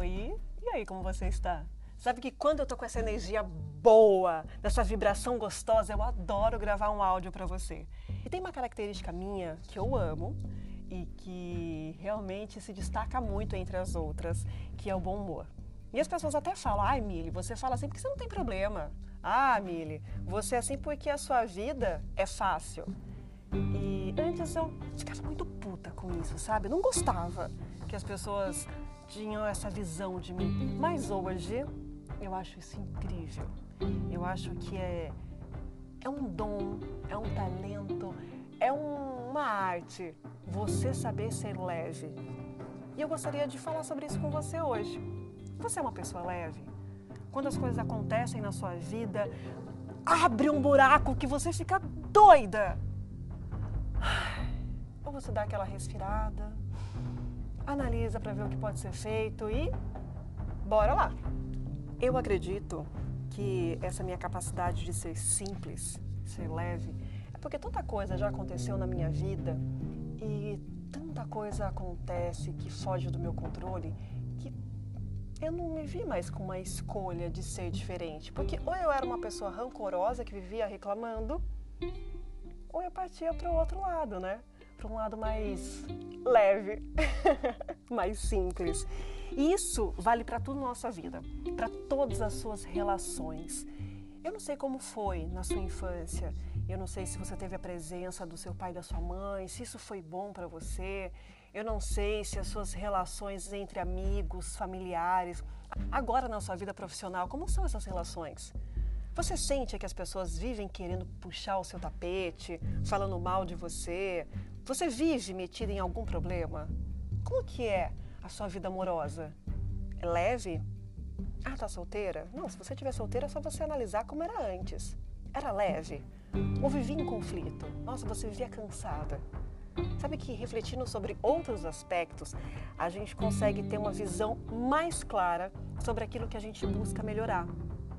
Oi, e aí, como você está? Sabe que quando eu tô com essa energia boa, dessa vibração gostosa, eu adoro gravar um áudio para você. E tem uma característica minha que eu amo e que realmente se destaca muito entre as outras, que é o bom humor. E as pessoas até falam: ai, Mili, você fala assim porque você não tem problema. Ah, Mili, você é assim porque a sua vida é fácil. E antes eu ficava muito puta com isso, sabe? Eu não gostava que as pessoas tinham essa visão de mim. Mas hoje eu acho isso incrível. Eu acho que é, é um dom, é um talento, é um, uma arte você saber ser leve. E eu gostaria de falar sobre isso com você hoje. Você é uma pessoa leve? Quando as coisas acontecem na sua vida, abre um buraco que você fica doida. Ou você dá aquela respirada, analisa para ver o que pode ser feito e bora lá. Eu acredito que essa minha capacidade de ser simples, ser leve, é porque tanta coisa já aconteceu na minha vida e tanta coisa acontece que foge do meu controle que eu não me vi mais com uma escolha de ser diferente. Porque ou eu era uma pessoa rancorosa que vivia reclamando, ou eu partia para o outro lado, né? Para um lado mais leve, mais simples. E isso vale para tudo na nossa vida, para todas as suas relações. Eu não sei como foi na sua infância. Eu não sei se você teve a presença do seu pai e da sua mãe, se isso foi bom para você. Eu não sei se as suas relações entre amigos, familiares, agora na sua vida profissional, como são essas relações? Você sente que as pessoas vivem querendo puxar o seu tapete, falando mal de você? Você vive metido em algum problema? Como que é a sua vida amorosa? É leve? Ah, tá solteira? Não, se você estiver solteira é só você analisar como era antes. Era leve? Ou vivia em conflito? Nossa, você vivia cansada. Sabe que refletindo sobre outros aspectos, a gente consegue ter uma visão mais clara sobre aquilo que a gente busca melhorar.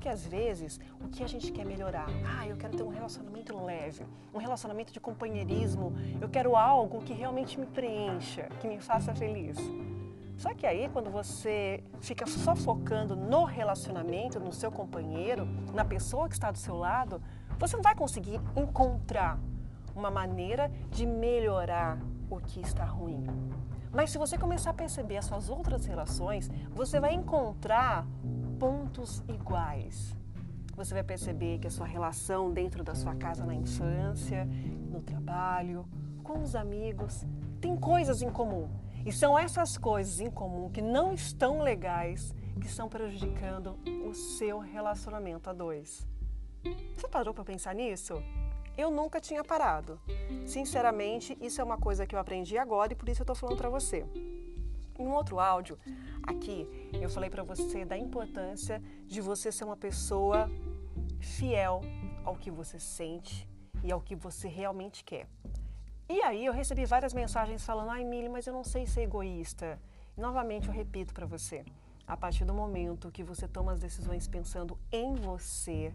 Porque às vezes o que a gente quer melhorar? Ah, eu quero ter um relacionamento leve, um relacionamento de companheirismo, eu quero algo que realmente me preencha, que me faça feliz. Só que aí, quando você fica só focando no relacionamento, no seu companheiro, na pessoa que está do seu lado, você não vai conseguir encontrar uma maneira de melhorar o que está ruim. Mas se você começar a perceber as suas outras relações, você vai encontrar pontos iguais. Você vai perceber que a sua relação dentro da sua casa na infância, no trabalho, com os amigos, tem coisas em comum. E são essas coisas em comum que não estão legais que estão prejudicando o seu relacionamento a dois. Você parou para pensar nisso? Eu nunca tinha parado. Sinceramente, isso é uma coisa que eu aprendi agora e por isso eu estou falando para você. Em um outro áudio, aqui, eu falei para você da importância de você ser uma pessoa fiel ao que você sente e ao que você realmente quer. E aí eu recebi várias mensagens falando: ai, Mili, mas eu não sei ser egoísta. Novamente eu repito para você: a partir do momento que você toma as decisões pensando em você,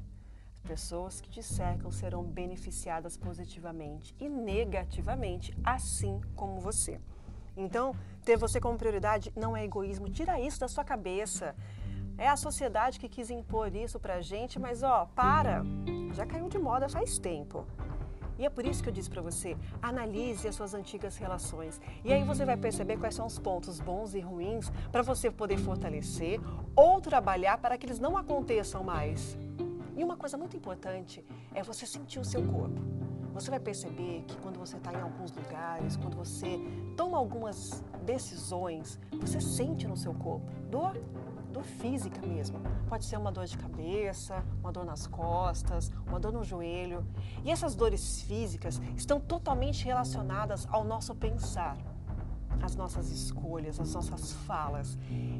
pessoas que te cercam serão beneficiadas positivamente e negativamente, assim como você. Então, ter você como prioridade não é egoísmo, tira isso da sua cabeça. É a sociedade que quis impor isso pra gente, mas ó, para! Já caiu de moda faz tempo. E é por isso que eu disse para você, analise as suas antigas relações. E aí você vai perceber quais são os pontos bons e ruins para você poder fortalecer ou trabalhar para que eles não aconteçam mais. E uma coisa muito importante é você sentir o seu corpo. Você vai perceber que quando você está em alguns lugares, quando você toma algumas decisões, você sente no seu corpo dor, dor física mesmo. Pode ser uma dor de cabeça, uma dor nas costas, uma dor no joelho. E essas dores físicas estão totalmente relacionadas ao nosso pensar, às nossas escolhas, às nossas falas.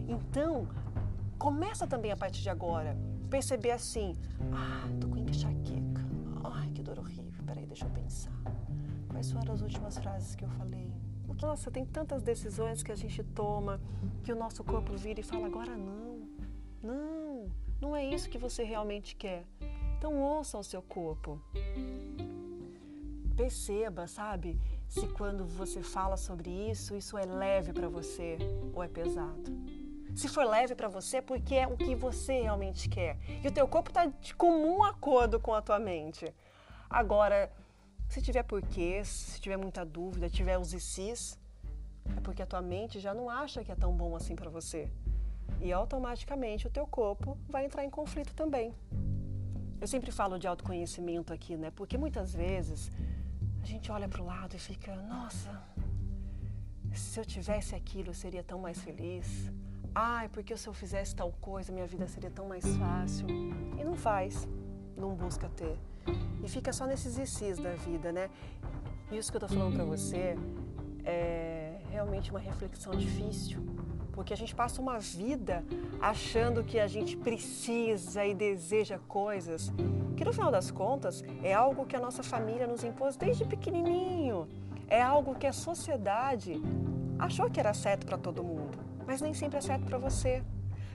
Então, começa também a partir de agora perceber assim: ah, tô com enxaqueca. Ai, que dor horrível. Peraí, deixa eu pensar. Quais foram as últimas frases que eu falei? Nossa, tem tantas decisões que a gente toma que o nosso corpo vira e fala: agora não. Não, não é isso que você realmente quer. Então ouça o seu corpo. Perceba, sabe, se quando você fala sobre isso, isso é leve para você ou é pesado. Se for leve para você, é porque é o que você realmente quer. E o teu corpo está de comum acordo com a tua mente. Agora, se tiver porquês, se tiver muita dúvida, tiver os cis, é porque a tua mente já não acha que é tão bom assim para você. E automaticamente o teu corpo vai entrar em conflito também. Eu sempre falo de autoconhecimento aqui, né? Porque muitas vezes a gente olha para o lado e fica, nossa, se eu tivesse aquilo eu seria tão mais feliz. Ai, porque se eu fizesse tal coisa minha vida seria tão mais fácil. E não faz, não busca ter. E fica só nesses exercícios da vida, né? Isso que eu tô falando para você é realmente uma reflexão difícil, porque a gente passa uma vida achando que a gente precisa e deseja coisas que no final das contas é algo que a nossa família nos impôs desde pequenininho. É algo que a sociedade achou que era certo para todo mundo, mas nem sempre é certo para você.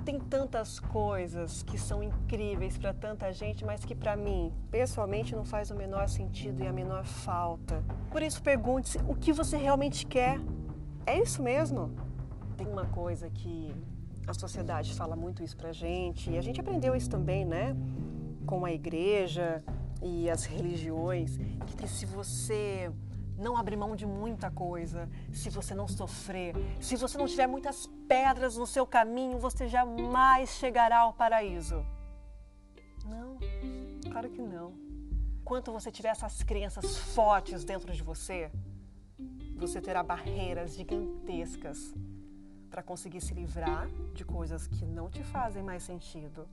Tem tantas coisas que são incríveis para tanta gente, mas que para mim, pessoalmente, não faz o menor sentido e a menor falta. Por isso, pergunte-se o que você realmente quer. É isso mesmo? Tem uma coisa que a sociedade fala muito isso pra gente, e a gente aprendeu isso também, né? Com a igreja e as religiões, que se você não abrir mão de muita coisa, se você não sofrer, se você não tiver muitas pedras no seu caminho, você jamais chegará ao paraíso. Não, claro que não. Quanto você tiver essas crenças fortes dentro de você, você terá barreiras gigantescas para conseguir se livrar de coisas que não te fazem mais sentido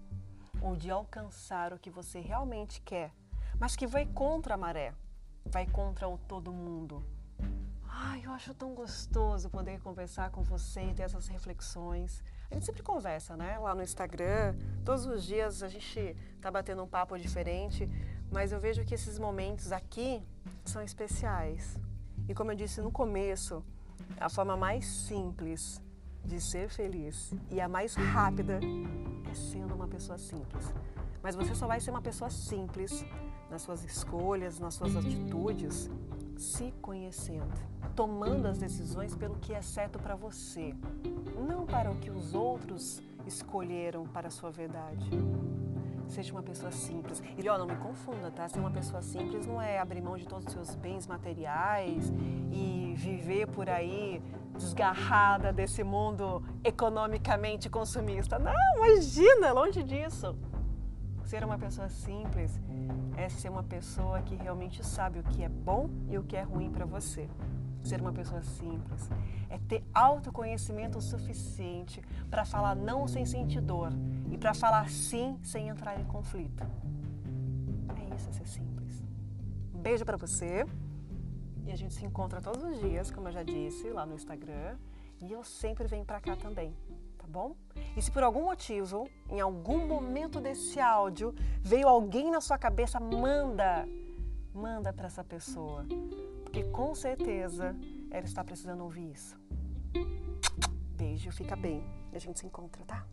ou de alcançar o que você realmente quer, mas que vai contra a maré vai contra o todo mundo. Ai, eu acho tão gostoso poder conversar com você e ter essas reflexões. A gente sempre conversa, né? Lá no Instagram, todos os dias a gente tá batendo um papo diferente, mas eu vejo que esses momentos aqui são especiais. E como eu disse no começo, a forma mais simples de ser feliz e a mais rápida é sendo uma pessoa simples. Mas você só vai ser uma pessoa simples nas suas escolhas, nas suas atitudes, se conhecendo, tomando as decisões pelo que é certo para você, não para o que os outros escolheram para a sua verdade. Seja uma pessoa simples. E ó, não me confunda, tá? Ser uma pessoa simples não é abrir mão de todos os seus bens materiais e viver por aí desgarrada desse mundo economicamente consumista. Não, imagina, longe disso. Ser uma pessoa simples é ser uma pessoa que realmente sabe o que é bom e o que é ruim para você. Ser uma pessoa simples é ter autoconhecimento suficiente para falar não sem sentir dor e para falar sim sem entrar em conflito. É isso, é ser simples. Um beijo para você. E a gente se encontra todos os dias, como eu já disse, lá no Instagram. E eu sempre venho para cá também bom? E se por algum motivo, em algum momento desse áudio, veio alguém na sua cabeça, manda, manda para essa pessoa, porque com certeza ela está precisando ouvir isso. Beijo, fica bem. A gente se encontra, tá?